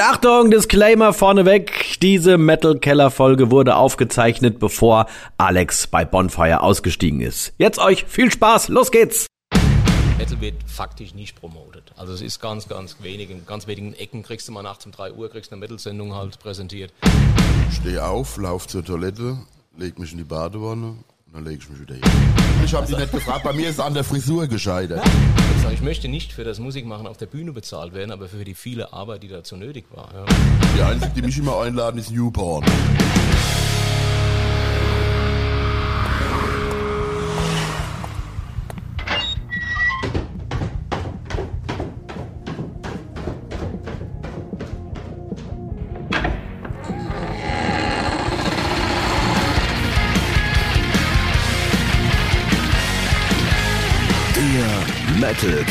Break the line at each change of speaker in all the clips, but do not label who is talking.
Achtung, Disclaimer vorneweg. Diese Metal Keller Folge wurde aufgezeichnet, bevor Alex bei Bonfire ausgestiegen ist. Jetzt euch viel Spaß, los geht's!
Metal wird faktisch nicht promotet. Also es ist ganz, ganz wenig. In ganz wenigen Ecken kriegst du mal nachts um 3 Uhr kriegst eine Metal-Sendung halt präsentiert.
Steh auf, lauf zur Toilette, leg mich in die Badewanne und dann lege ich mich wieder hin. Ich habe die nicht gefragt, bei mir ist es an der Frisur gescheitert.
Ich, sag, ich möchte nicht für das Musikmachen auf der Bühne bezahlt werden, aber für die viele Arbeit, die dazu nötig war. Ja.
Die Einzige, die mich immer einladen, ist Newporn.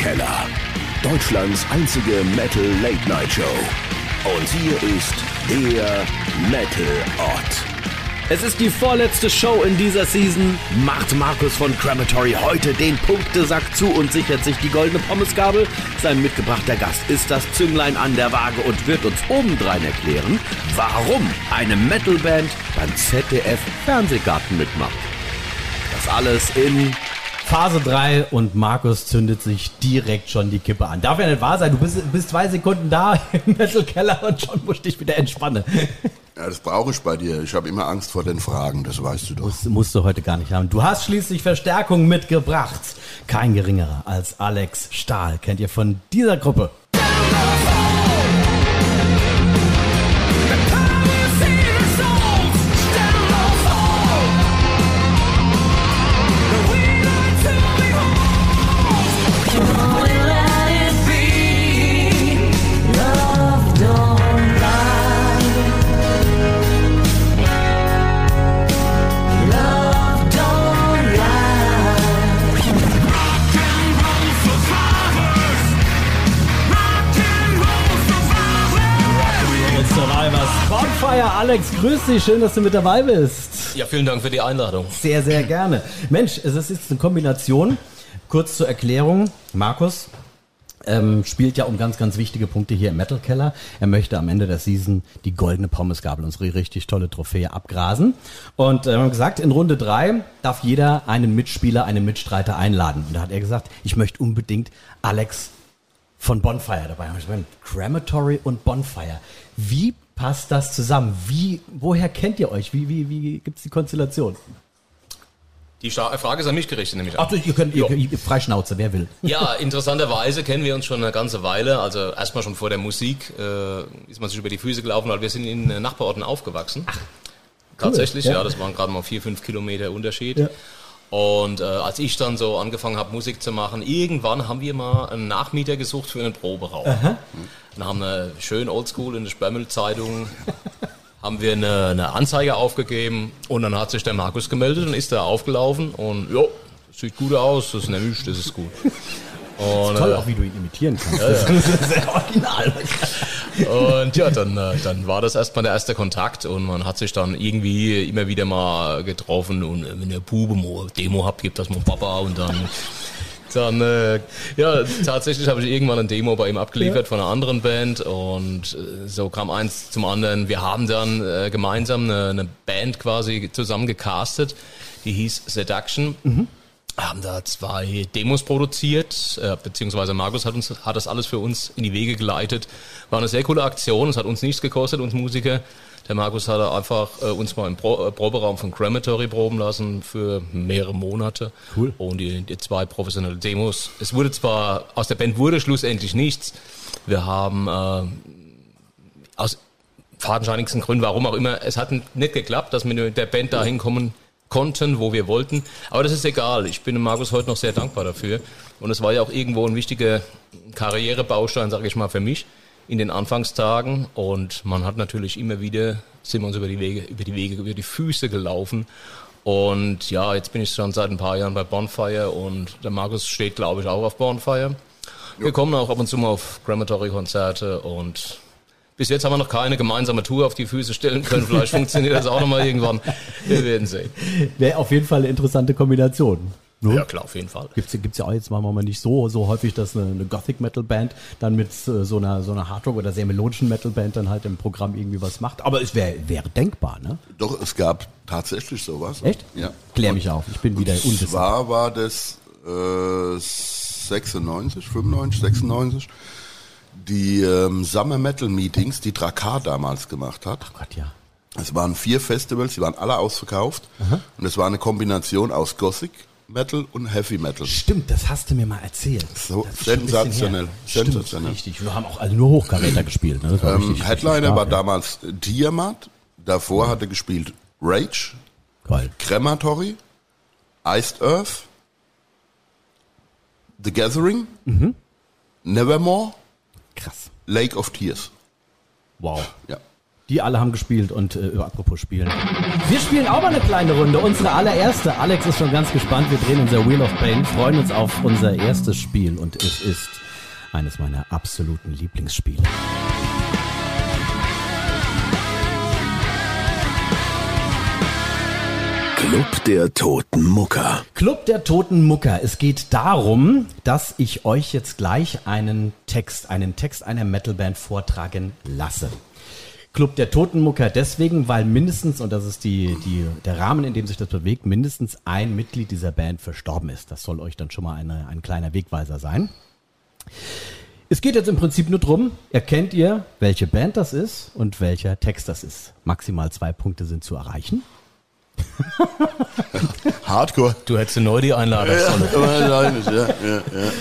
Keller. Deutschlands einzige Metal Late Night Show. Und hier ist der Metal Ort.
Es ist die vorletzte Show in dieser Season. Macht Markus von Crematory heute den Punktesack zu und sichert sich die goldene Pommesgabel. Sein mitgebrachter Gast ist das Zünglein an der Waage und wird uns obendrein erklären, warum eine Metalband beim ZDF Fernsehgarten mitmacht. Das alles in
Phase 3 und Markus zündet sich direkt schon die Kippe an. Darf ja nicht wahr sein, du bist, bist zwei Sekunden da im Metal Keller und schon musst dich wieder entspannen.
Ja, das brauche ich bei dir. Ich habe immer Angst vor den Fragen, das weißt du doch.
Das musst du heute gar nicht haben. Du hast schließlich Verstärkung mitgebracht. Kein geringerer als Alex Stahl. Kennt ihr von dieser Gruppe? Alex, grüß dich, schön, dass du mit dabei bist.
Ja, vielen Dank für die Einladung.
Sehr, sehr gerne. Mensch, es ist jetzt eine Kombination. Kurz zur Erklärung, Markus ähm, spielt ja um ganz, ganz wichtige Punkte hier im Metal Keller. Er möchte am Ende der Season die goldene Pommesgabel, unsere richtig tolle Trophäe, abgrasen. Und äh, wir haben gesagt, in Runde drei darf jeder einen Mitspieler, einen Mitstreiter einladen. Und da hat er gesagt, ich möchte unbedingt Alex von Bonfire dabei haben. Ich meine, Crematory und Bonfire. Wie passt das zusammen? Wie, woher kennt ihr euch? Wie, wie, wie gibt's die Konstellation?
Die Frage ist an mich gerichtet, nämlich.
Ach, ihr könnt, ihr, ihr Freischnauze, wer will.
Ja, interessanterweise kennen wir uns schon eine ganze Weile. Also erstmal schon vor der Musik äh, ist man sich über die Füße gelaufen, weil wir sind in äh, Nachbarorten aufgewachsen. Tatsächlich,
ja.
ja. das waren gerade mal vier, fünf Kilometer Unterschied.
Ja.
Und äh, als ich dann so angefangen habe, Musik zu machen, irgendwann haben wir mal einen Nachmieter gesucht für einen Proberaum. Dann haben wir schön oldschool in der Sperrmüll-Zeitung haben wir eine, eine Anzeige aufgegeben und dann hat sich der Markus gemeldet und ist da aufgelaufen und ja, sieht gut aus, das ist nämlich, das ist gut. Und,
Toll,
äh,
auch wie du ihn imitieren kannst. Das ist sehr original.
Und ja, dann, äh, dann war das erstmal der erste Kontakt und man hat sich dann irgendwie immer wieder mal getroffen und wenn ihr Bube Demo habt, gebt das mal Papa und dann dann äh, ja tatsächlich habe ich irgendwann ein Demo bei ihm abgeliefert von einer anderen Band und äh, so kam eins zum anderen. Wir haben dann äh, gemeinsam eine, eine Band quasi zusammen gecastet, die hieß Seduction haben da zwei Demos produziert, äh, beziehungsweise Markus hat uns hat das alles für uns in die Wege geleitet. War eine sehr coole Aktion, es hat uns nichts gekostet, uns Musiker. Der Markus hat einfach äh, uns mal im Pro äh, Proberaum von Crematory proben lassen für mehrere Monate.
Cool.
Und die, die zwei professionelle Demos. Es wurde zwar, aus der Band wurde schlussendlich nichts. Wir haben äh, aus fadenscheinigsten Gründen, warum auch immer, es hat nicht geklappt, dass wir mit der Band dahin kommen konnten, wo wir wollten. Aber das ist egal. Ich bin dem Markus heute noch sehr dankbar dafür. Und es war ja auch irgendwo ein wichtiger Karrierebaustein, sage ich mal, für mich in den Anfangstagen. Und man hat natürlich immer wieder, sind wir uns über die Wege, über die Wege, über die Füße gelaufen. Und ja, jetzt bin ich schon seit ein paar Jahren bei Bonfire und der Markus steht, glaube ich, auch auf Bonfire. Wir kommen auch ab und zu mal auf Gramatory-Konzerte und bis jetzt haben wir noch keine gemeinsame Tour auf die Füße stellen können. Vielleicht funktioniert das auch nochmal irgendwann. Wir werden sehen.
Wäre auf jeden Fall eine interessante Kombination.
Ja, klar, auf jeden Fall.
Gibt's, gibt's ja auch jetzt mal mal nicht so, so häufig, dass eine, eine Gothic Metal Band dann mit äh, so einer, so einer Hardrock oder sehr melodischen Metal Band dann halt im Programm irgendwie was macht. Aber es wäre wäre denkbar, ne?
Doch, es gab tatsächlich sowas.
Echt?
Ja.
Klär mich auf, ich bin wieder unwissend.
zwar war das äh, 96, 95, 96, die ähm, Summer Metal Meetings, die Drakkar damals gemacht hat.
Oh Gott, ja.
Es waren vier Festivals, die waren alle ausverkauft. Und es war eine Kombination aus Gothic Metal und Heavy Metal.
Stimmt, das hast du mir mal erzählt.
So, sensationell,
her. Stimmt,
sensationell.
richtig. Wir haben auch alle nur Hochkaräter gespielt. Ne? War
Ähm,
richtig,
Headliner
richtig
war
ja.
damals Tiamat. Davor hatte gespielt Rage,
Geil.
Crematory, Iced Earth, The Gathering,
Mhm.
Nevermore,
Krass.
Lake of Tears.
Wow.
Ja.
Die alle haben gespielt und äh, apropos spielen. Wir spielen auch mal eine kleine Runde. Unsere allererste. Alex ist schon ganz gespannt. Wir drehen unser Wheel of Pain, freuen uns auf unser erstes Spiel und es ist eines meiner absoluten Lieblingsspiele.
Club der Toten Mucker.
Club der Toten Mucker. Es geht darum, dass ich euch jetzt gleich einen Text, einen Text einer Metalband vortragen lasse. Club der Toten Mucker deswegen, weil mindestens, und das ist die, die, der Rahmen, in dem sich das bewegt, mindestens ein Mitglied dieser Band verstorben ist. Das soll euch dann schon mal eine, ein kleiner Wegweiser sein. Es geht jetzt im Prinzip nur drum, erkennt ihr, welche Band das ist und welcher Text das ist. Maximal zwei Punkte sind zu erreichen.
Hardcore.
Du hättest neu die Einladung.
Ja, wahrscheinlich, ja, ja, ja.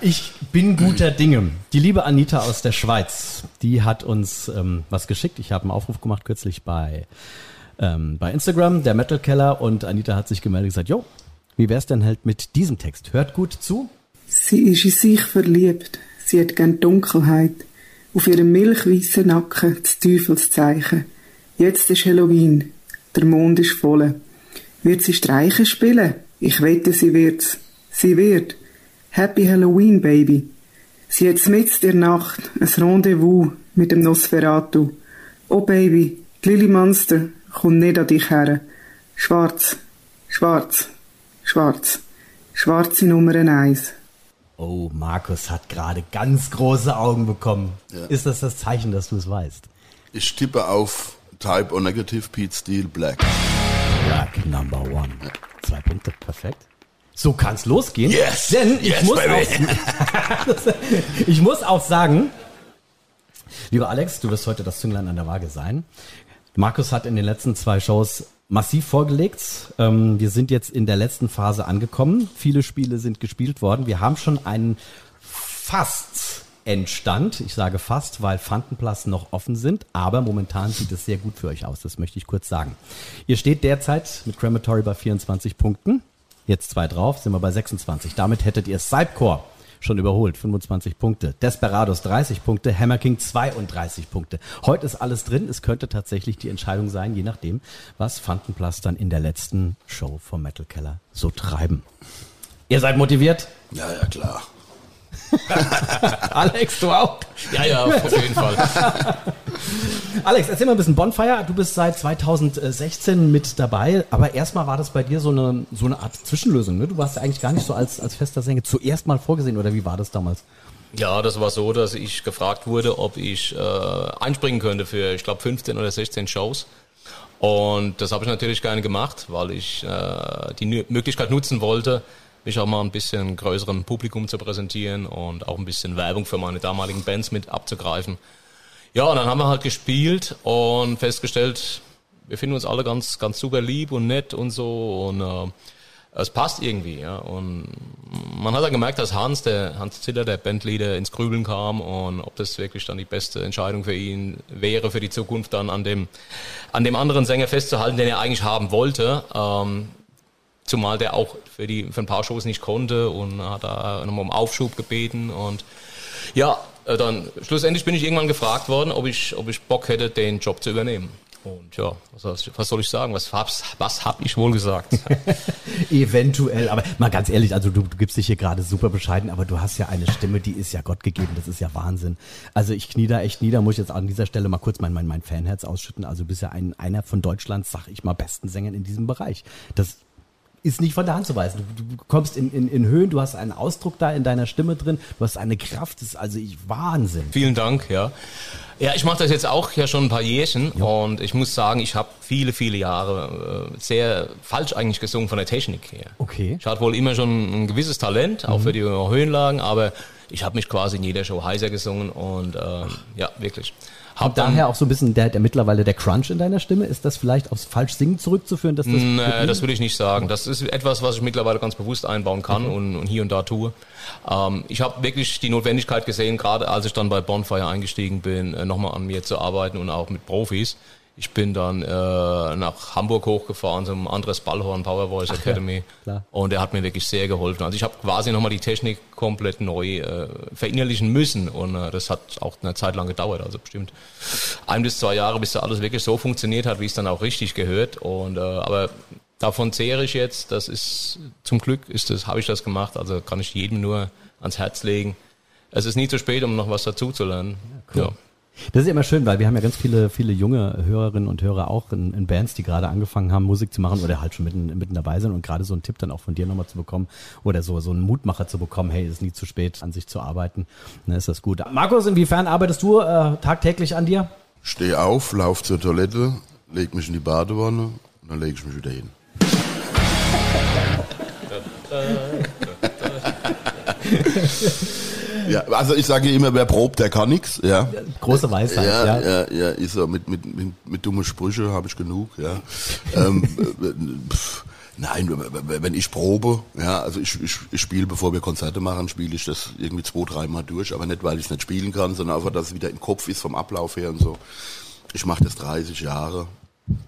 Ich bin guter Dinge. Die liebe Anita aus der Schweiz, die hat uns ähm, was geschickt. Ich habe einen Aufruf gemacht kürzlich bei, ähm, bei Instagram, der Metal Keller, und Anita hat sich gemeldet und gesagt, jo, wie wär's denn halt mit diesem Text? Hört gut zu.
Sie ist in sich verliebt. Sie hat gern Dunkelheit. Auf ihrem milchweißen Nacken das Teufelszeichen. Jetzt ist Halloween. Der Mond ist voll. Wird sie Streiche spielen? Ich wette, sie wird's. Sie wird. Happy Halloween, Baby. Sie hat mitten der Nacht ein Rendezvous mit dem Nosferatu. Oh, Baby, die Lily Monster kommt nicht an dich her. Schwarz, schwarz, schwarz. Schwarze Nummer eins.
Oh, Markus hat gerade ganz große Augen bekommen.
Ja.
Ist das das Zeichen, dass du es weißt?
Ich tippe auf Type O Negative Pete Steel Black.
Black Number One. Zwei Punkte, perfekt. So kann's losgehen.
Yes!
Denn ich,
Yes,
muss auch, ich muss auch sagen, lieber Alex, du wirst heute das Zünglein an der Waage sein. Markus hat in den letzten zwei Shows massiv vorgelegt. Ähm, wir sind jetzt in der letzten Phase angekommen. Viele Spiele sind gespielt worden. Wir haben schon einen fast Endstand. Ich sage fast, weil Fantenplatz noch offen sind, aber momentan sieht es sehr gut für euch aus. Das möchte ich kurz sagen. Ihr steht derzeit mit Crematory bei 24 Punkten. Jetzt zwei drauf, sind wir bei 26. Damit hättet ihr Cypcore schon überholt, 25 Punkte. Desperados 30 Punkte, Hammer King 32 Punkte. Heute ist alles drin. Es könnte tatsächlich die Entscheidung sein, je nachdem, was Fantenplatz dann in der letzten Show vom Metal Keller so treiben. Ihr seid motiviert?
Ja, ja, klar.
Alex, du auch?
Ja, ja, auf jeden Fall.
Alex, erzähl mal ein bisschen Bonfire. Du bist seit 2016 mit dabei, aber erstmal war das bei dir so eine, so eine Art Zwischenlösung. Ne? Du warst ja eigentlich gar nicht so als, als fester Sänger zuerst mal vorgesehen, oder wie war das damals?
Ja, das war so, dass ich gefragt wurde, ob ich äh, einspringen könnte für, ich glaube, 15 oder 16 Shows. Und das habe ich natürlich gerne gemacht, weil ich äh, die Möglichkeit nutzen wollte, mich auch mal ein bisschen größerem Publikum zu präsentieren und auch ein bisschen Werbung für meine damaligen Bands mit abzugreifen. Ja, und dann haben wir halt gespielt und festgestellt, wir finden uns alle ganz, ganz super lieb und nett und so und äh, es passt irgendwie, ja. Und man hat dann gemerkt, dass Hans, der Hans Ziller, der Bandleader, ins Grübeln kam und ob das wirklich dann die beste Entscheidung für ihn wäre, für die Zukunft dann an dem, an dem anderen Sänger festzuhalten, den er eigentlich haben wollte. Ähm, zumal der auch für die, für ein paar Shows nicht konnte und hat da nochmal um Aufschub gebeten und ja, äh, dann schlussendlich bin ich irgendwann gefragt worden, ob ich, ob ich Bock hätte, den Job zu übernehmen. Und ja, was, soll ich- was soll ich sagen? Was, was hab ich wohl gesagt?
Eventuell, aber mal ganz ehrlich, also du, du gibst dich hier gerade super bescheiden, aber du hast ja eine Stimme, die ist ja Gott gegeben, das ist ja Wahnsinn. Also ich knie da echt nieder, muss ich jetzt an dieser Stelle mal kurz mein, mein, mein Fanherz ausschütten. Also du bist ja ein, einer von Deutschlands, sag ich mal, besten Sängern in diesem Bereich. Das ist nicht von der Hand zu weisen. Du, du kommst in, in, in Höhen, du hast einen Ausdruck da in deiner Stimme drin, du hast eine Kraft, das ist also ich, Wahnsinn.
Vielen Dank, ja. Ja, ich mache das jetzt auch ja schon ein paar Jährchen ja. und ich muss sagen, ich habe viele, viele Jahre äh, sehr falsch eigentlich gesungen von der Technik her.
Okay.
Ich hatte wohl immer schon ein gewisses Talent, auch mhm. für die Höhenlagen, aber ich habe mich quasi in jeder Show heiser gesungen und äh, ja, wirklich.
Hab daher auch so ein bisschen der, der mittlerweile der Crunch in deiner Stimme. Ist das vielleicht aufs falsch Singen zurückzuführen? Dass das
nee, das würde ich nicht sagen. Das ist etwas, was ich mittlerweile ganz bewusst einbauen kann okay. und, und, hier und da tue. Ähm, ich habe wirklich die Notwendigkeit gesehen, gerade als ich dann bei Bonfire eingestiegen bin, äh, nochmal an mir zu arbeiten und auch mit Profis. Ich bin dann äh, nach Hamburg hochgefahren zum Andres Ballhorn Power Voice Ach Academy ja, und er hat mir wirklich sehr geholfen. Also ich habe quasi nochmal die Technik komplett neu äh, verinnerlichen müssen und äh, das hat auch eine Zeit lang gedauert, also bestimmt ein bis zwei Jahre, bis da alles wirklich so funktioniert hat, wie es dann auch richtig gehört. Und äh, aber davon zehre ich jetzt. Das ist zum Glück ist das habe ich das gemacht. Also kann ich jedem nur ans Herz legen. Es ist nie zu spät, um noch was dazu zu lernen. Ja, cool. ja.
Das ist immer schön, weil wir haben ja ganz viele, viele junge Hörerinnen und Hörer auch in, in Bands, die gerade angefangen haben, Musik zu machen oder halt schon mitten, mitten dabei sind und gerade so einen Tipp dann auch von dir nochmal zu bekommen oder so, so einen Mutmacher zu bekommen, hey, ist nie zu spät, an sich zu arbeiten, dann ist das gut. Markus, inwiefern arbeitest du äh, tagtäglich an dir?
Steh auf, lauf zur Toilette, leg mich in die Badewanne und dann lege ich mich wieder hin. Ja, also ich sage immer, wer probt, der kann nichts. Ja.
Große Weisheit.
Ja, ja, ja, ja ist so. Mit, mit, mit, mit dummen Sprüche habe ich genug. Ja. ähm, pff, nein, wenn ich probe, ja, also ich, ich, ich spiele, bevor wir Konzerte machen, spiele ich das irgendwie zwei, dreimal durch, aber nicht, weil ich es nicht spielen kann, sondern einfach, dass es wieder im Kopf ist vom Ablauf her und so. Ich mache das 30 Jahre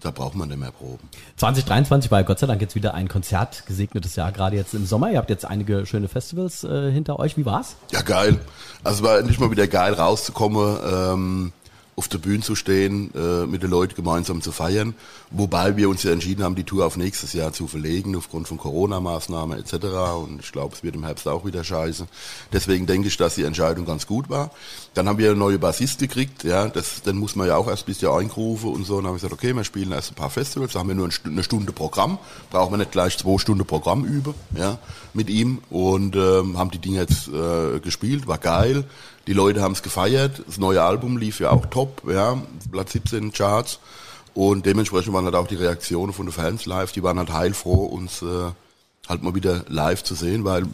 da braucht man nicht mehr Proben.
2023 war Gott sei Dank jetzt wieder ein Konzert gesegnetes Jahr, gerade jetzt im Sommer. Ihr habt jetzt einige schöne Festivals äh, hinter euch. Wie war's?
Ja, geil. Also war endlich mal wieder geil rauszukommen. Ähm, auf der Bühne zu stehen, äh, mit den Leuten gemeinsam zu feiern. Wobei wir uns ja entschieden haben, die Tour auf nächstes Jahr zu verlegen, aufgrund von Corona-Maßnahmen etc. Und ich glaube, es wird im Herbst auch wieder scheiße. Deswegen denke ich, dass die Entscheidung ganz gut war. Dann haben wir eine neue Bassist gekriegt, ja, das, dann muss man ja auch erst ein bisschen eingerufen und so. Dann haben wir gesagt, okay, wir spielen erst ein paar Festivals, da haben wir nur eine Stunde Programm, brauchen wir nicht gleich zwei Stunden Programm üben, ja, mit ihm. Und ähm, haben die Dinge jetzt äh, gespielt, war geil. Die Leute haben es gefeiert. Das neue Album lief ja auch top, ja, Platz 17 Charts. Und dementsprechend waren halt auch die Reaktionen von den Fans live, die waren halt heilfroh, uns äh, halt mal wieder live zu sehen, weil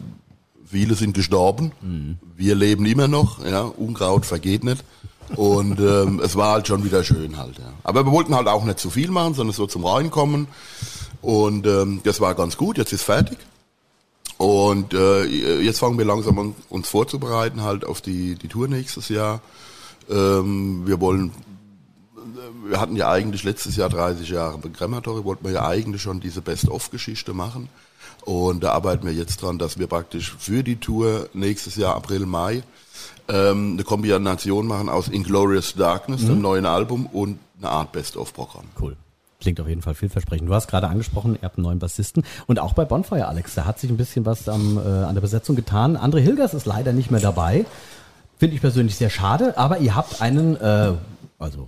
viele sind gestorben. Mhm. Wir leben immer noch, ja, Unkraut vergeht nicht. Und ähm, es war halt schon wieder schön halt, ja. Aber wir wollten halt auch nicht zu viel machen, sondern so zum Reinkommen. Und ähm, das war ganz gut, jetzt ist fertig. Und äh, jetzt fangen wir langsam an, uns vorzubereiten halt auf die, die Tour nächstes Jahr. Ähm, wir wollen, wir hatten ja eigentlich letztes Jahr 30 Jahre bei Crematory, wollten wir ja eigentlich schon diese Best-of-Geschichte machen. Und da arbeiten wir jetzt dran, dass wir praktisch für die Tour nächstes Jahr April, Mai ähm, eine Kombination machen aus Inglorious Darkness, mhm. dem neuen Album, und eine Art Best-of-Programm.
Cool. Klingt auf jeden Fall vielversprechend. Du hast gerade angesprochen, ihr habt einen neuen Bassisten. Und auch bei Bonfire, Alex, da hat sich ein bisschen was am, äh, an der Besetzung getan. André Hilgers ist leider nicht mehr dabei. Finde ich persönlich sehr schade, aber ihr habt einen, äh, also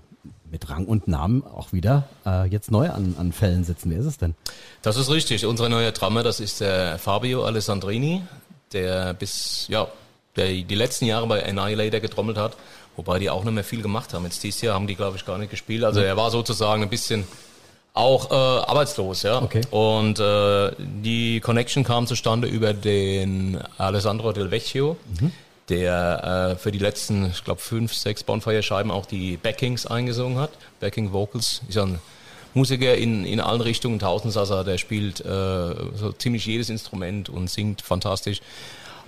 mit Rang und Namen auch wieder äh, jetzt neu an, an Fällen sitzen. Wer ist es denn?
Das ist richtig. Unser neuer Drummer, das ist der Fabio Alessandrini, der bis, ja, der die letzten Jahre bei Annihilator getrommelt hat, wobei die auch nicht mehr viel gemacht haben. Jetzt dieses Jahr haben die, glaube ich, gar nicht gespielt. Also er war sozusagen ein bisschen auch äh, arbeitslos, ja.
Okay.
Und äh, die Connection kam zustande über den Alessandro Del Vecchio, mhm. Der äh, für die letzten, ich glaube, fünf, sechs Bonfire-Scheiben auch die Backings eingesungen hat. Backing Vocals. Ist ja ein Musiker in, in allen Richtungen, Tausendsasser, der spielt äh, so ziemlich jedes Instrument und singt fantastisch.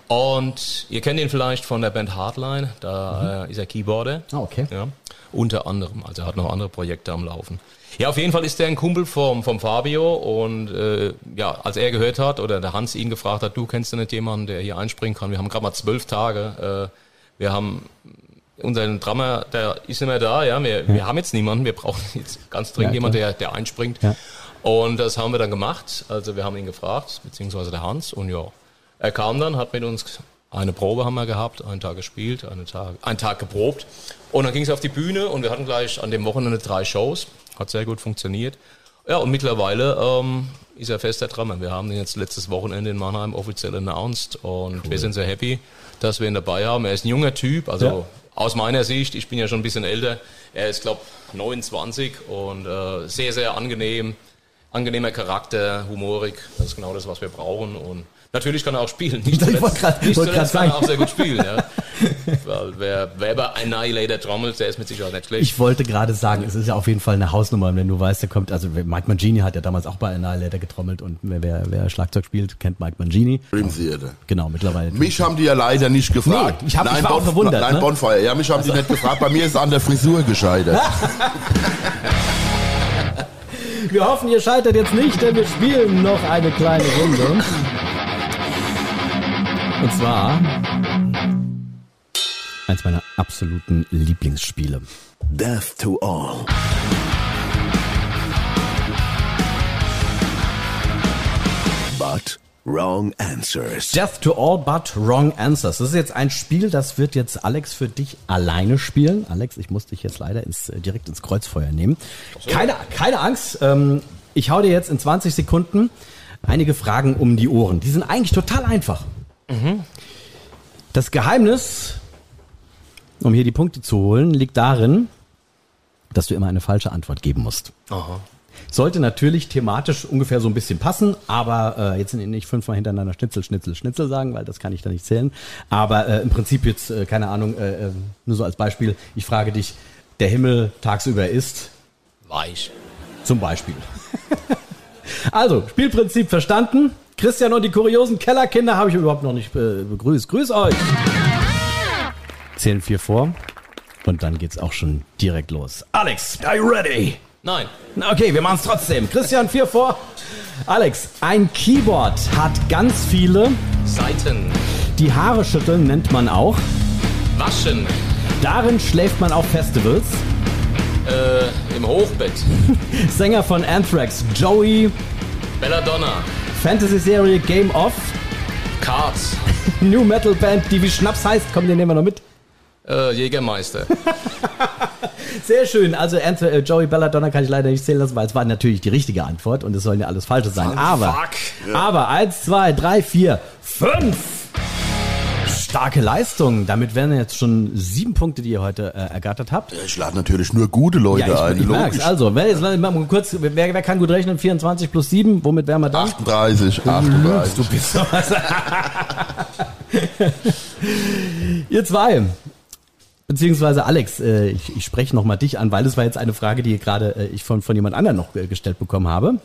Und ihr kennt ihn vielleicht von der Band Hardline, da mhm. äh, ist er Keyboarder.
Ah, okay.
Ja, unter anderem, also er hat noch andere Projekte am Laufen. Ja, auf jeden Fall ist er ein Kumpel vom, vom Fabio und äh, ja, als er gehört hat oder der Hans ihn gefragt hat, du kennst du nicht jemanden, der hier einspringen kann? Wir haben gerade mal zwölf Tage. Äh, wir haben unseren Drummer, der ist nicht mehr da, ja, wir, ja. wir haben jetzt niemanden, wir brauchen jetzt ganz dringend ja, jemanden, der, der einspringt. Ja. Und das haben wir dann gemacht. Also wir haben ihn gefragt, beziehungsweise der Hans und ja, er kam dann, hat mit uns eine Probe haben wir gehabt, einen Tag gespielt, einen Tag, einen Tag geprobt. Und dann ging es auf die Bühne und wir hatten gleich an dem Wochenende drei Shows. Hat sehr gut funktioniert. Ja, und mittlerweile ähm, ist er fester Drummer. Wir haben ihn jetzt letztes Wochenende in Mannheim offiziell announced und wir sind sehr happy, dass wir ihn dabei haben. Er ist ein junger Typ, also
Ja.
aus meiner Sicht, ich bin ja schon ein bisschen älter, er ist, glaube 29 und äh, sehr, sehr angenehm, angenehmer Charakter, humorig, das ist genau das, was wir brauchen und natürlich kann er auch spielen. Nicht
Ich wollte grad-
nicht
wollte
zuletzt kann er
sagen.
auch sehr gut spielen. Ja. Weil wer, wer bei Annihilator trommelt, der ist mit Sicherheit nicht schlecht.
Ich wollte gerade sagen, es ist ja auf jeden Fall eine Hausnummer, wenn du weißt, der kommt, also Mike Mangini hat ja damals auch bei Annihilator getrommelt und wer, wer Schlagzeug spielt, kennt Mike Mangini.
Dream Theater.
Genau, mittlerweile.
Mich haben die ja leider nicht gefragt.
Nee, ich hab- ich war auch verwundert,
Nein,
ne?
Bonfire. Ja, mich haben die nicht gefragt. Bei mir ist an der Frisur gescheitert.
Wir hoffen, ihr scheitert jetzt nicht, denn wir spielen noch eine kleine Runde. Und zwar eins meiner absoluten Lieblingsspiele.
Death to all. But wrong answers.
Death to all but wrong answers. Das ist jetzt ein Spiel, das wird jetzt Alex für dich alleine spielen. Alex, ich muss dich jetzt leider ins, äh, direkt ins Kreuzfeuer nehmen. Keine, keine Angst. Ähm, ich hau dir jetzt in 20 Sekunden einige Fragen um die Ohren. Die sind eigentlich total einfach. Das Geheimnis, um hier die Punkte zu holen, liegt darin, dass du immer eine falsche Antwort geben musst.
Aha.
Sollte natürlich thematisch ungefähr so ein bisschen passen, aber äh, jetzt nicht fünfmal hintereinander Schnitzel, Schnitzel, Schnitzel sagen, weil das kann ich da nicht zählen. Aber äh, im Prinzip jetzt, äh, keine Ahnung, äh, äh, nur so als Beispiel, ich frage dich, der Himmel tagsüber ist,
Weich.
zum Beispiel. also, Spielprinzip verstanden. Christian und die kuriosen Kellerkinder habe ich überhaupt noch nicht begrüßt. Grüß euch! Zählen vier vor und dann geht's auch schon direkt los. Alex, are you ready?
Nein.
Okay, wir machen es trotzdem. Christian, vier vor. Alex, ein Keyboard hat ganz viele.
Seiten.
Die Haare schütteln nennt man auch.
Waschen.
Darin schläft man auf Festivals.
Äh, Im Hochbett.
Sänger von Anthrax, Joey.
Belladonna.
Fantasy-Serie Game of.
Cards.
New Metal Band, die wie Schnaps heißt. Komm, den nehmen wir noch mit.
Äh, Jägermeister.
Sehr schön. Also Anth äh, Joey Belladonna kann ich leider nicht zählen lassen, weil es war natürlich die richtige Antwort und es sollen ja alles falsche sein. Aber,
Fuck.
aber eins, zwei, drei, vier, fünf. Starke Leistung. Damit wären jetzt schon sieben Punkte, die ihr heute äh, ergattert habt.
Ich lade natürlich nur gute Leute
Ja,
ein.
ich, ich merk's. Also, wer, jetzt, mal kurz, wer, wer kann gut rechnen? 24 plus 7, womit wären wir dann?
38, 38.
Du bist sowas. Ihr zwei. Beziehungsweise Alex, äh, ich, ich spreche nochmal dich an, weil es war jetzt eine Frage, die gerade äh, ich von, von jemand anderem noch äh, gestellt bekommen habe.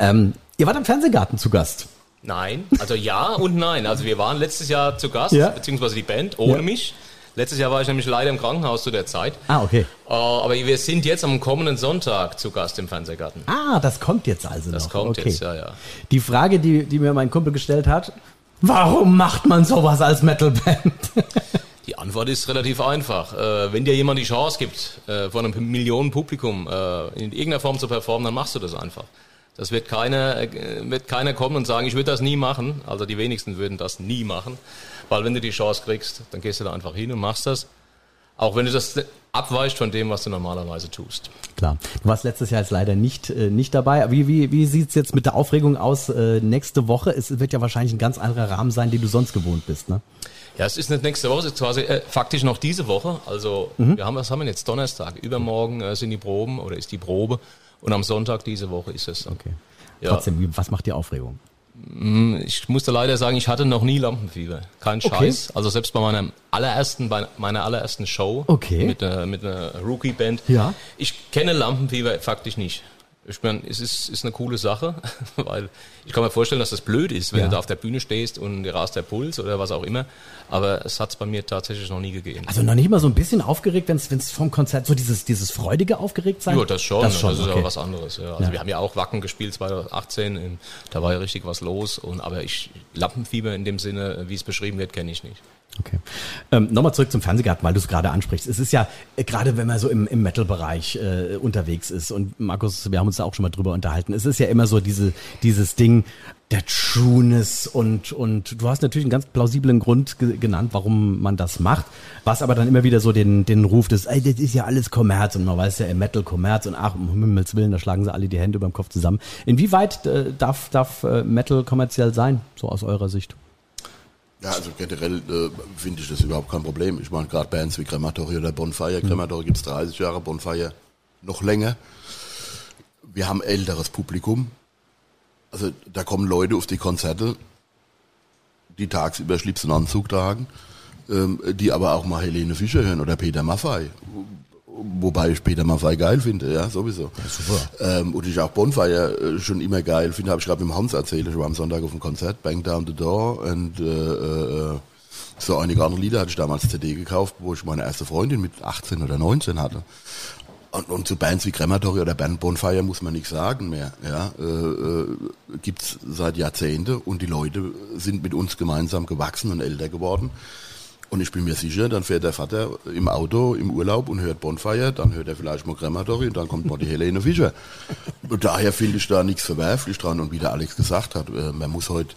Ähm, ihr wart am Fernsehgarten zu Gast.
Nein. Also ja und nein. Also wir waren letztes Jahr zu Gast,
Ja.
beziehungsweise die Band, ohne
Ja.
mich. Letztes Jahr war ich nämlich leider im Krankenhaus zu der Zeit.
Ah, okay.
Äh, aber wir sind jetzt am kommenden Sonntag zu Gast im Fernsehgarten.
Ah, das kommt jetzt also
Das
noch.
kommt
okay.
jetzt, ja, ja.
Die Frage, die, die mir mein Kumpel gestellt hat, warum macht man sowas als Metalband?
Die Antwort ist relativ einfach. Äh, wenn dir jemand die Chance gibt, äh, vor einem Millionenpublikum äh, in irgendeiner Form zu performen, dann machst du das einfach. Das wird keiner, äh, wird keiner kommen und sagen, ich würde das nie machen. Also die wenigsten würden das nie machen. Weil wenn du die Chance kriegst, dann gehst du da einfach hin und machst das. Auch wenn du das abweicht von dem, was du normalerweise tust.
Klar. Du warst letztes Jahr jetzt leider nicht, äh, nicht dabei. Wie, wie, wie sieht's jetzt mit der Aufregung aus äh, nächste Woche? Es wird ja wahrscheinlich ein ganz anderer Rahmen sein, den du sonst gewohnt bist, ne?
Ja, es ist nicht nächste Woche, es ist quasi äh, faktisch noch diese Woche. Also wir haben, was haben wir jetzt? Donnerstag. Übermorgen äh, sind die Proben oder ist die Probe. Und am Sonntag diese Woche ist es.
Okay.
Ja.
Trotzdem, was macht die Aufregung?
Ich musste leider sagen, ich hatte noch nie Lampenfieber. Kein
Okay.
Scheiß. Also selbst bei meiner allerersten, bei meiner allerersten Show
Okay.
mit, einer, mit einer Rookie-Band.
Ja.
Ich kenne Lampenfieber faktisch nicht. Ich meine, es ist, ist eine coole Sache, weil ich kann mir vorstellen, dass das blöd ist, wenn
Ja.
du da auf der Bühne stehst und dir rast der Puls oder was auch immer. Aber es hat es bei mir tatsächlich noch nie gegeben.
Also noch nicht mal so ein bisschen aufgeregt, wenn es vom Konzert so dieses, dieses freudige aufgeregt sein?
Ja, das schon.
Das
Das,
schon,
ist
okay.
aber was anderes. Ja. Also
Ja.
wir haben ja auch Wacken gespielt 2018. in- Da war ja richtig was los. Und aber ich Lampenfieber in dem Sinne, wie es beschrieben wird, kenne ich nicht.
Okay. Ähm, Nochmal zurück zum Fernsehgarten, weil du es gerade ansprichst. Es ist ja, äh, gerade wenn man so im, im Metal-Bereich äh, unterwegs ist und Markus, wir haben uns da auch schon mal drüber unterhalten, es ist ja immer so diese, dieses Ding der Trueness und, und du hast natürlich einen ganz plausiblen Grund ge genannt, warum man das macht, was aber dann immer wieder so den, den Ruf des, ey, das ist ja alles Kommerz und man weiß ja im Metal Kommerz und ach, um Himmels Willen, da schlagen sie alle die Hände über dem Kopf zusammen. Inwieweit äh, darf, darf äh, Metal kommerziell sein, so aus eurer Sicht?
Ja, also generell äh, finde ich das überhaupt kein Problem. Ich meine, gerade Bands wie Crematory oder Bonfire. Mhm. Crematory gibt's 30 Jahre, Bonfire noch länger. Wir haben älteres Publikum. Also da kommen Leute auf die Konzerte, die tagsüber schliebsten Anzug tragen, ähm, die aber auch mal Helene Fischer hören oder Peter Maffay. Wobei ich Peter Maffay geil finde, ja, sowieso. Ja, super. Ähm, und ich auch Bonfire äh, schon immer geil finde, habe ich gerade mit dem Hans erzählt, ich war am Sonntag auf dem Konzert, Bang Down the Door und äh, äh, so einige andere Lieder hatte ich damals CD gekauft, wo ich meine erste Freundin mit 18 oder 19 hatte. Und, und zu Bands wie Crematory oder Band Bonfire muss man nichts sagen mehr. Ja, äh, äh, gibt's seit Jahrzehnten und die Leute sind mit uns gemeinsam gewachsen und älter geworden. Und ich bin mir sicher, dann fährt der Vater im Auto im Urlaub und hört Bonfire, dann hört er vielleicht mal Crematory und dann kommt mal die Helene Fischer. Und daher finde ich da nichts verwerflich dran. Und wie der Alex gesagt hat, äh, man muss heute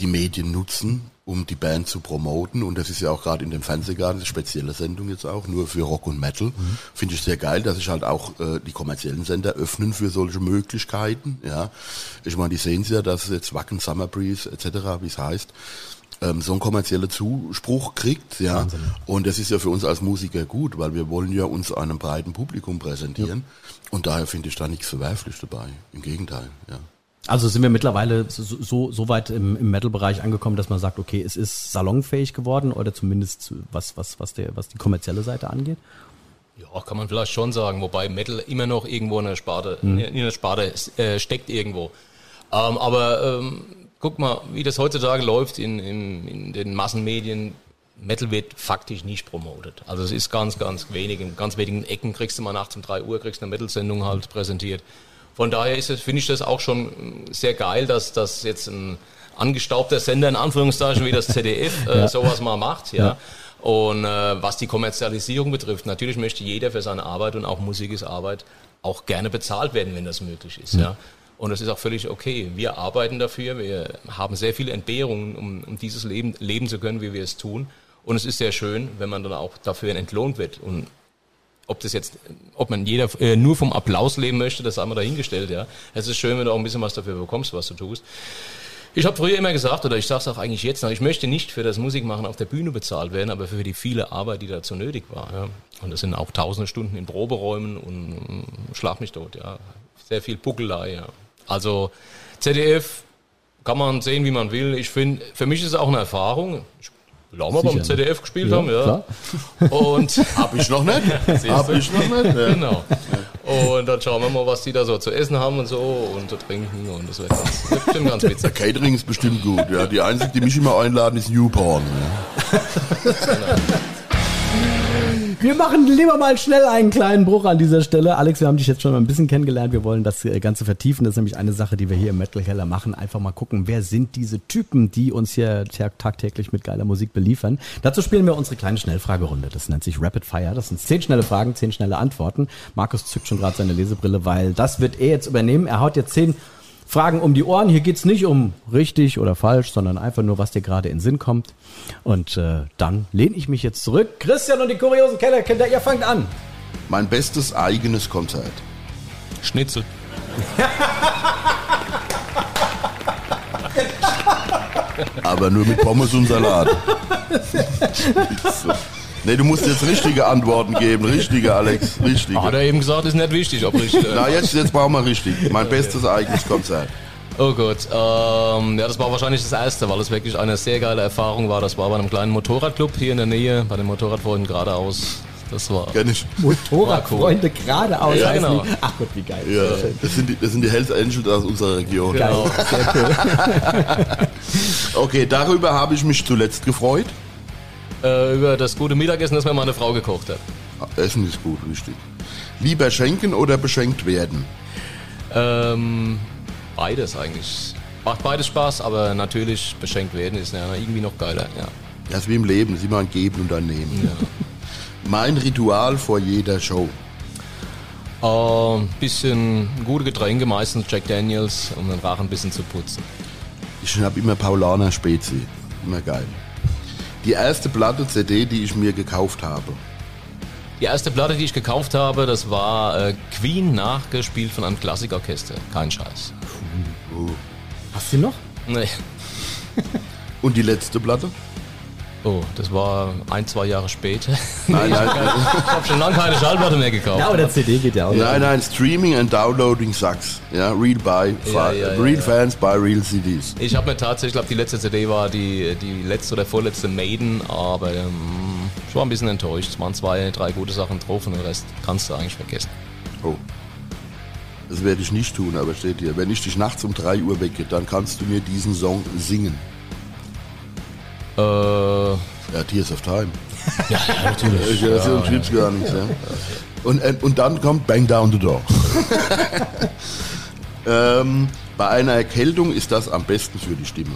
die Medien nutzen, um die Band zu promoten. Und das ist ja auch gerade in dem Fernsehgarten, eine spezielle Sendung jetzt auch, nur für Rock und Metal. Mhm. Finde ich sehr geil, dass sich halt auch äh, die kommerziellen Sender öffnen für solche Möglichkeiten. Ja, Ich meine, die sehen es ja, dass jetzt Wacken, Summer Breeze etc., wie es heißt, ähm, so einen kommerziellen Zuspruch kriegt, ja. Wahnsinn. Und das ist ja für uns als Musiker gut, weil wir wollen ja uns einem breiten Publikum präsentieren. Ja. Und daher finde ich da nichts verwerflich dabei. Im Gegenteil, ja.
Also sind wir mittlerweile so, so, so weit im, im Metal-Bereich angekommen, dass man sagt, okay, es ist salonfähig geworden oder zumindest was, was, was, der, was die kommerzielle Seite angeht?
Ja, kann man vielleicht schon sagen, wobei Metal immer noch irgendwo in der Sparte, mhm. in der Sparte äh, steckt irgendwo. Ähm, aber ähm, guck mal, wie das heutzutage läuft in, in, in den Massenmedien. Metal wird faktisch nicht promotet. Also es ist ganz, ganz wenig. In ganz wenigen Ecken kriegst du mal nachts um drei Uhr kriegst eine Metal-Sendung halt präsentiert. Von daher ist es, finde ich das auch schon sehr geil, dass das jetzt ein angestaubter Sender in Anführungszeichen wie das ZDF äh, ja. sowas mal macht, ja. ja. Und äh, was die Kommerzialisierung betrifft, natürlich möchte jeder für seine Arbeit und auch Musik ist Arbeit auch gerne bezahlt werden, wenn das möglich ist, ja. ja. Und das ist auch völlig okay. Wir arbeiten dafür, wir haben sehr viele Entbehrungen, um, um dieses Leben leben zu können, wie wir es tun. Und es ist sehr schön, wenn man dann auch dafür entlohnt wird. Und ob das jetzt, ob man jeder äh, nur vom Applaus leben möchte, das haben wir dahingestellt, ja. Es ist schön, wenn du auch ein bisschen was dafür bekommst, was du tust. Ich habe früher immer gesagt, oder ich sage es auch eigentlich jetzt noch, ich möchte nicht für das Musikmachen auf der Bühne bezahlt werden, aber für die viele Arbeit, die dazu nötig war. Ja. Und das sind auch tausende Stunden in Proberäumen und schlag mich tot, ja. Sehr viel Buckelei, ja. Also ZDF kann man sehen, wie man will. Ich finde, für mich ist es auch eine Erfahrung. Ich will auch mal beim ZDF gespielt ja, haben, ja. Klar. Und
habe ich noch nicht. Habe ich noch nicht. Ja.
Genau. Und dann schauen wir mal, was die da so zu essen haben und so und zu trinken und das wird, ganz, wird bestimmt ganz witzig.
Der Catering ist bestimmt gut. Ja, die einzige, die mich immer einladen, ist Newporn. Ja. genau.
Wir machen lieber mal schnell einen kleinen Bruch an dieser Stelle. Alex, wir haben dich jetzt schon mal ein bisschen kennengelernt. Wir wollen das äh, Ganze vertiefen. Das ist nämlich eine Sache, die wir hier im Metal Keller machen. Einfach mal gucken, wer sind diese Typen, die uns hier tagtäglich mit geiler Musik beliefern. Dazu spielen wir unsere kleine Schnellfragerunde. Das nennt sich Rapid Fire. Das sind zehn schnelle Fragen, zehn schnelle Antworten. Markus zückt schon gerade seine Lesebrille, weil das wird er jetzt übernehmen. Er haut jetzt zehn Fragen um die Ohren. Hier geht's nicht um richtig oder falsch, sondern einfach nur, was dir gerade in den Sinn kommt. Und äh, dann lehne ich mich jetzt zurück. Christian und die kuriosen Keller, Kellerkinder, ihr fangt an.
Mein bestes eigenes Konzert.
Schnitzel.
Aber nur mit Pommes und Salat. Nee, du musst jetzt richtige Antworten geben. Richtige, Alex. Richtige.
Hat er eben gesagt, ist nicht wichtig, ob richtig.
Na, jetzt, jetzt brauchen wir richtig. Mein bestes eigenes Konzert.
Oh Gott, ähm, ja, das war wahrscheinlich das erste, weil es wirklich eine sehr geile Erfahrung war. Das war bei einem kleinen Motorradclub hier in der Nähe, bei den Motorradfreunden geradeaus. Das war.
Kenn ich. Motorradfreunde cool. geradeaus.
Ja, genau.
Ach Gott, wie geil.
Ja, das sind die, das sind die Hells Angels aus unserer Region.
Genau. Sehr
cool. okay, darüber habe ich mich zuletzt gefreut
äh, über das gute Mittagessen, das mir meine Frau gekocht hat.
Essen ist gut, richtig. Lieber schenken oder beschenkt werden?
Ähm, beides eigentlich. Macht beides Spaß, aber natürlich beschenkt werden ist ja irgendwie noch geiler, ja.
Das ist wie im Leben, das ist immer ein Geben und ein Nehmen. Mein Ritual vor jeder Show.
Äh, bisschen gute Getränke, meistens Jack Daniels, um den Rachen ein bisschen zu putzen.
Ich habe immer Paulaner Spezi. Immer geil. Die erste Platte CD, die ich mir gekauft habe.
Die erste Platte, die ich gekauft habe, das war äh, Queen nachgespielt von einem Klassikorchester. Kein Scheiß.
Hast du noch?
Nee.
Und die letzte Platte?
Oh, das war ein, zwei Jahre später.
Nein, nein,
Ich habe schon lange keine Schallplatte mehr gekauft.
Ja, oder CD geht ja auch.
nein, nein, Streaming and Downloading sucks. Ja, real buy,
Ja, ja, ja,
real
ja.
fans buy real CDs.
Ich habe mir tatsächlich, ich glaube, die letzte CD war die, die letzte oder vorletzte Maiden, aber ähm, ich war ein bisschen enttäuscht. Es waren zwei, drei gute Sachen drauf und den Rest kannst du eigentlich vergessen.
Oh. Das werde ich nicht tun, aber steht hier. Wenn ich dich nachts um 3 Uhr wecke, dann kannst du mir diesen Song singen.
Äh,
Ja, Tears of Time. Ja, natürlich. Ja, das ist gar nichts, ja. Und, äh, und dann kommt Bang Down the Door. ähm, bei einer Erkältung ist das am besten für die Stimme.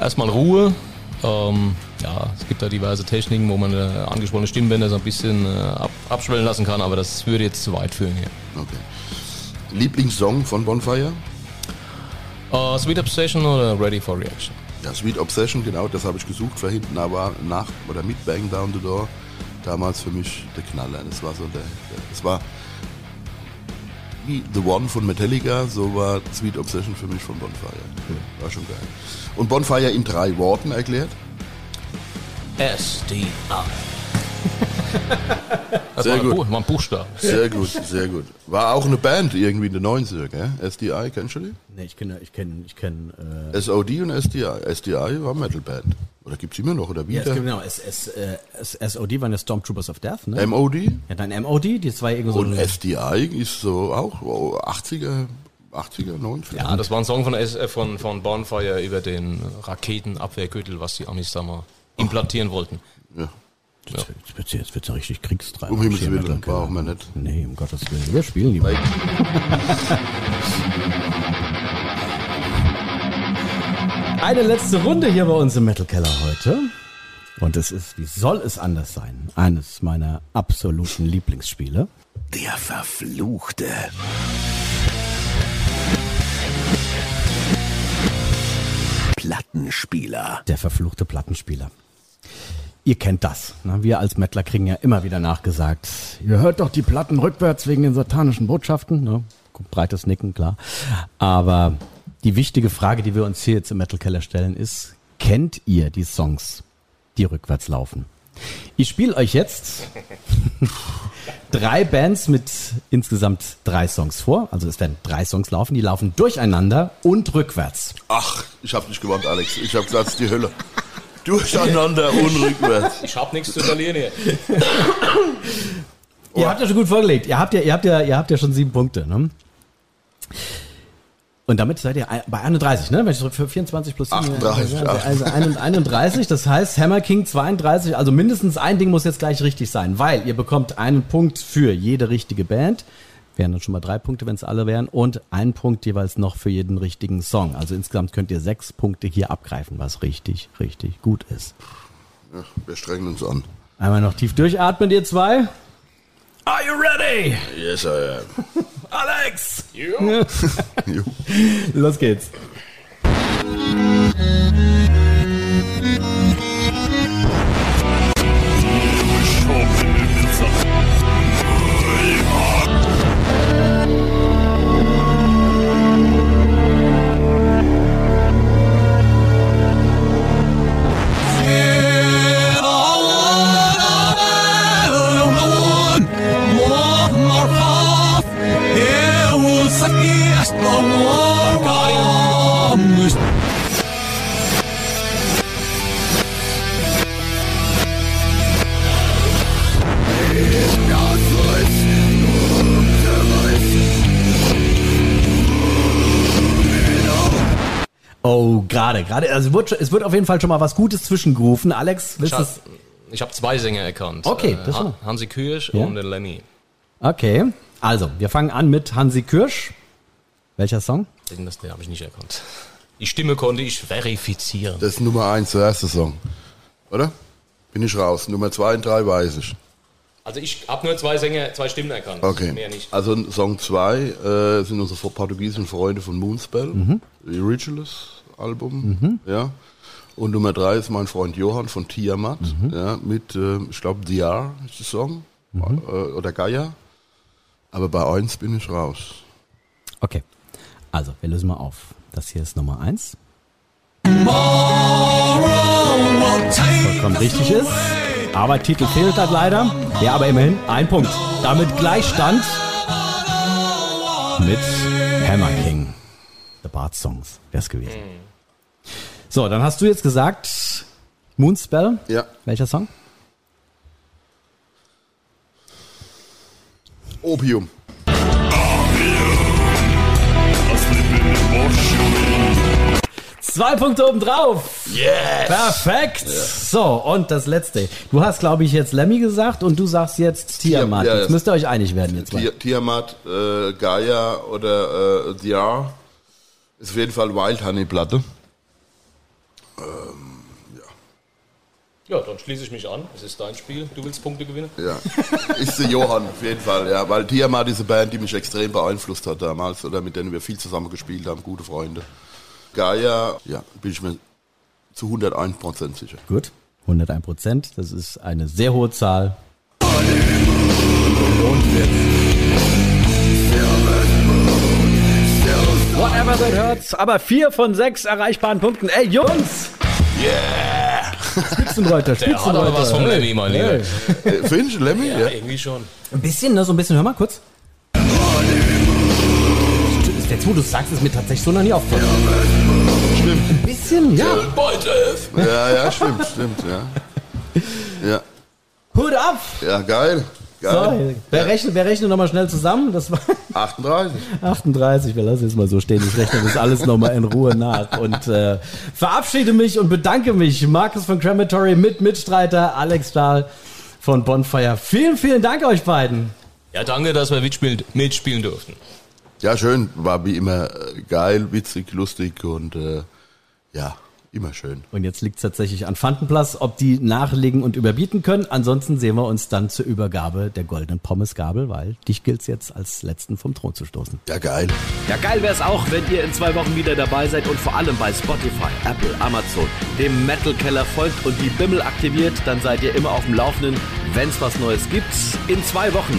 erstmal Ruhe. Ähm, ja, es gibt da diverse Techniken, wo man äh, angeschwollene Stimmbänder so ein bisschen äh, ab, abschwellen lassen kann, aber das würde jetzt zu weit führen hier.
Okay. Lieblingssong von Bonfire?
Äh, Sweet Obsession oder Ready for Reaction?
Ja, Sweet Obsession, genau, das habe ich gesucht vorhin, aber nach oder mit Bang Down the Door damals für mich der Knaller. Das war so der, der das war wie The One von Metallica, so war Sweet Obsession für mich von Bonfire. War schon geil. Und Bonfire in drei Worten erklärt?
SDI. Das
Sehr
war,
gut.
Buch, war ein Buchstabe.
Sehr gut, sehr gut. War auch eine Band irgendwie in den 90er, gell? SDI, kennst du die?
Nee, ich kenne, ich kenne, ich kenne. Äh,
SOD und SDI. SDI war Metalband. Oder gibt's immer noch, oder
ja, es
wieder?
gibt genau, S, S, äh, S, SOD waren ja Stormtroopers of Death, ne?
MOD?
ja, dann MOD, die zwei irgendwie so.
Und SDI ist so auch oh, 80er, 80er, 90er.
Ja, das war ein Song von, S äh, von, von Bonfire über den Raketenabwehrgürtel, was die Amis da mal implantieren wollten.
Ja.
Jetzt, jetzt wird's, jetzt wird's ja richtig kriegstreibend.
Um Himmels Willen,
der-
brauchen wir nicht.
Nee, um Gottes Willen. Wir spielen lieber. Eine letzte Runde hier bei uns im Metal Keller heute. Und es ist, wie soll es anders sein? Eines meiner absoluten Lieblingsspiele.
Der Verfluchte. Plattenspieler.
Der verfluchte Plattenspieler. Ihr kennt das. Ne? Wir als Mettler kriegen ja immer wieder nachgesagt, ihr hört doch die Platten rückwärts wegen den satanischen Botschaften. Ne? Breites Nicken, klar. Aber die wichtige Frage, die wir uns hier jetzt im Metal Keller stellen, ist, kennt ihr die Songs, die rückwärts laufen? Ich spiele euch jetzt drei Bands mit insgesamt drei Songs vor. Also es werden drei Songs laufen, die laufen durcheinander und rückwärts.
Ach, ich hab dich gewarnt, Alex. Ich hab gesagt, es ist die Hölle. Durcheinander und rückwärts.
Ich hab nichts zu verlieren hier.
Ihr habt ja schon gut vorgelegt. Ihr habt ja, ihr habt ja, ihr habt ja schon sieben Punkte. Ne? Und damit seid ihr bei 31, ne? Wenn ich so für 24 plus 7,
38,
also, also 31. Das heißt, Hammer King 32. Also mindestens ein Ding muss jetzt gleich richtig sein, weil ihr bekommt einen Punkt für jede richtige Band. Wären dann schon mal drei Punkte, wenn es alle wären. Und einen Punkt jeweils noch für jeden richtigen Song. Also insgesamt könnt ihr sechs Punkte hier abgreifen, was richtig, richtig gut ist.
Ja, wir strengen uns an.
Einmal noch tief durchatmen, ihr zwei. Are you ready?
Yes, I am.
Alex! Los geht's. Oh, gerade, gerade. Also es wird, es wird auf jeden Fall schon mal was Gutes zwischengerufen. Alex,
Ich
willst du
habe
es?
hab zwei Sänger erkannt.
Okay,
Äh,
das
Han-
schon.
Hansi Kürsch
Ja.
und den Lenny.
Okay, also, wir fangen an mit Hansi Kirsch. Welcher Song?
Den, das- den habe ich nicht erkannt. Die Stimme konnte ich verifizieren.
Das ist Nummer eins, der erste Song. Oder? Bin ich raus. Nummer zwei und drei weiß ich.
Also ich habe nur zwei Sänger, zwei Stimmen erkannt.
Okay.
Mehr nicht.
Also Song 2 äh, sind unsere portugiesischen Freunde von Moonspell,
Mhm.
die Originals Album, ja. Und Nummer 3 ist mein Freund Johann von Tiamat,
Mhm.
ja, mit, äh, ich glaube, DR ist der Song,
Mhm.
äh, oder Gaia. Aber bei eins bin ich raus.
Okay. Also, wir lösen mal auf. Das hier ist Nummer 1. Vollkommen richtig ist. Aber Titel fehlt halt leider. Ja, aber immerhin ein Punkt. Damit Gleichstand mit Hammer King. The Bart Songs wäre es gewesen. So, dann hast du jetzt gesagt Moonspell.
Ja.
Welcher Song?
Opium.
Zwei Punkte obendrauf. Yes. Perfekt. So, und das letzte. Du hast, glaube ich, jetzt Lemmy gesagt und du sagst jetzt Tiamat.
ja,
jetzt müsst ihr euch einig werden jetzt mal.
Ti- Tiamat, äh, Gaia oder äh, DR ist auf jeden Fall Wild Honey Platte.
Ja, dann schließe ich mich an. Es ist dein Spiel. Du willst Punkte gewinnen?
Ja, ist der Johann auf jeden Fall, ja, weil Tiamat ist eine Band, die mich extrem beeinflusst hat damals oder mit denen wir viel zusammen gespielt haben, gute Freunde. Gaia, ja, bin ich mir zu 101% sicher.
Gut. 101 Prozent. Das ist eine sehr hohe Zahl. Whatever that hurts. Aber vier von sechs erreichbaren Punkten. Ey, Jungs! Yeah! Spitzenreiter,
Der hat aber was vom Lemmy, mein Lieber.
Äh, Findest du Lemmy?
Ja,
Ja.
irgendwie schon.
Ein bisschen, ne? So ein bisschen. Hör mal kurz. Ist jetzt, wo du sagst, ist mir tatsächlich so noch nie aufgefallen.
Stimmt.
Ein bisschen, ja.
Ja, ja, stimmt, stimmt, ja. Ja,
Hut ab!
ja geil.
So,
Geil.
wer rechnet, wer rechnet nochmal schnell zusammen? Das war
38.
38. Wir lassen es mal so stehen. Ich rechne das alles nochmal in Ruhe nach und äh, verabschiede mich und bedanke mich. Markus von Crematory mit Mitstreiter Alex Stahl von Bonfire. Vielen, vielen Dank euch beiden.
Ja, danke, dass wir mitspielen, mitspielen durften.
Ja, schön. War wie immer äh, geil, witzig, lustig und äh, ja, immer schön.
Und jetzt liegt es tatsächlich an Fantenplatz, ob die nachlegen und überbieten können. Ansonsten sehen wir uns dann zur Übergabe der goldenen Pommesgabel, weil dich gilt es jetzt als letzten vom Thron zu stoßen.
Ja, geil.
Ja, geil wär's auch, wenn ihr in zwei Wochen wieder dabei seid und vor allem bei Spotify, Apple, Amazon, dem Metal Keller folgt und die Bimmel aktiviert, dann seid ihr immer auf dem Laufenden, wenn's was Neues gibt. In zwei Wochen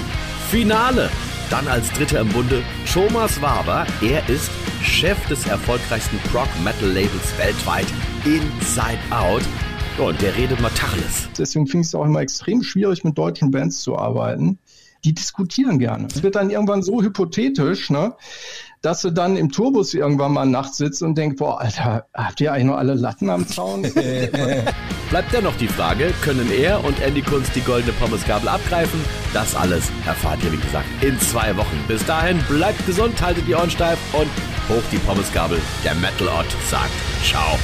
Finale. Dann als Dritter im Bunde Thomas Waber. Er ist Chef des erfolgreichsten Prog-Metal-Labels weltweit, Inside Out. Und der redet mal Tacheles.
Deswegen finde ich es auch immer extrem schwierig, mit deutschen Bands zu arbeiten. Die diskutieren gerne. Es wird dann irgendwann so hypothetisch, ne, dass du dann im Tourbus irgendwann mal nachts sitzt und denkst, boah, Alter, habt ihr eigentlich noch alle Latten am Zaun?
Bleibt dennoch die Frage, können er und Andy Kunst die goldene Pommesgabel abgreifen? Das alles erfahrt ihr, wie gesagt, in zwei Wochen. Bis dahin, bleibt gesund, haltet die Ohren steif und hoch die Pommesgabel. Der Metal Ott sagt Ciao.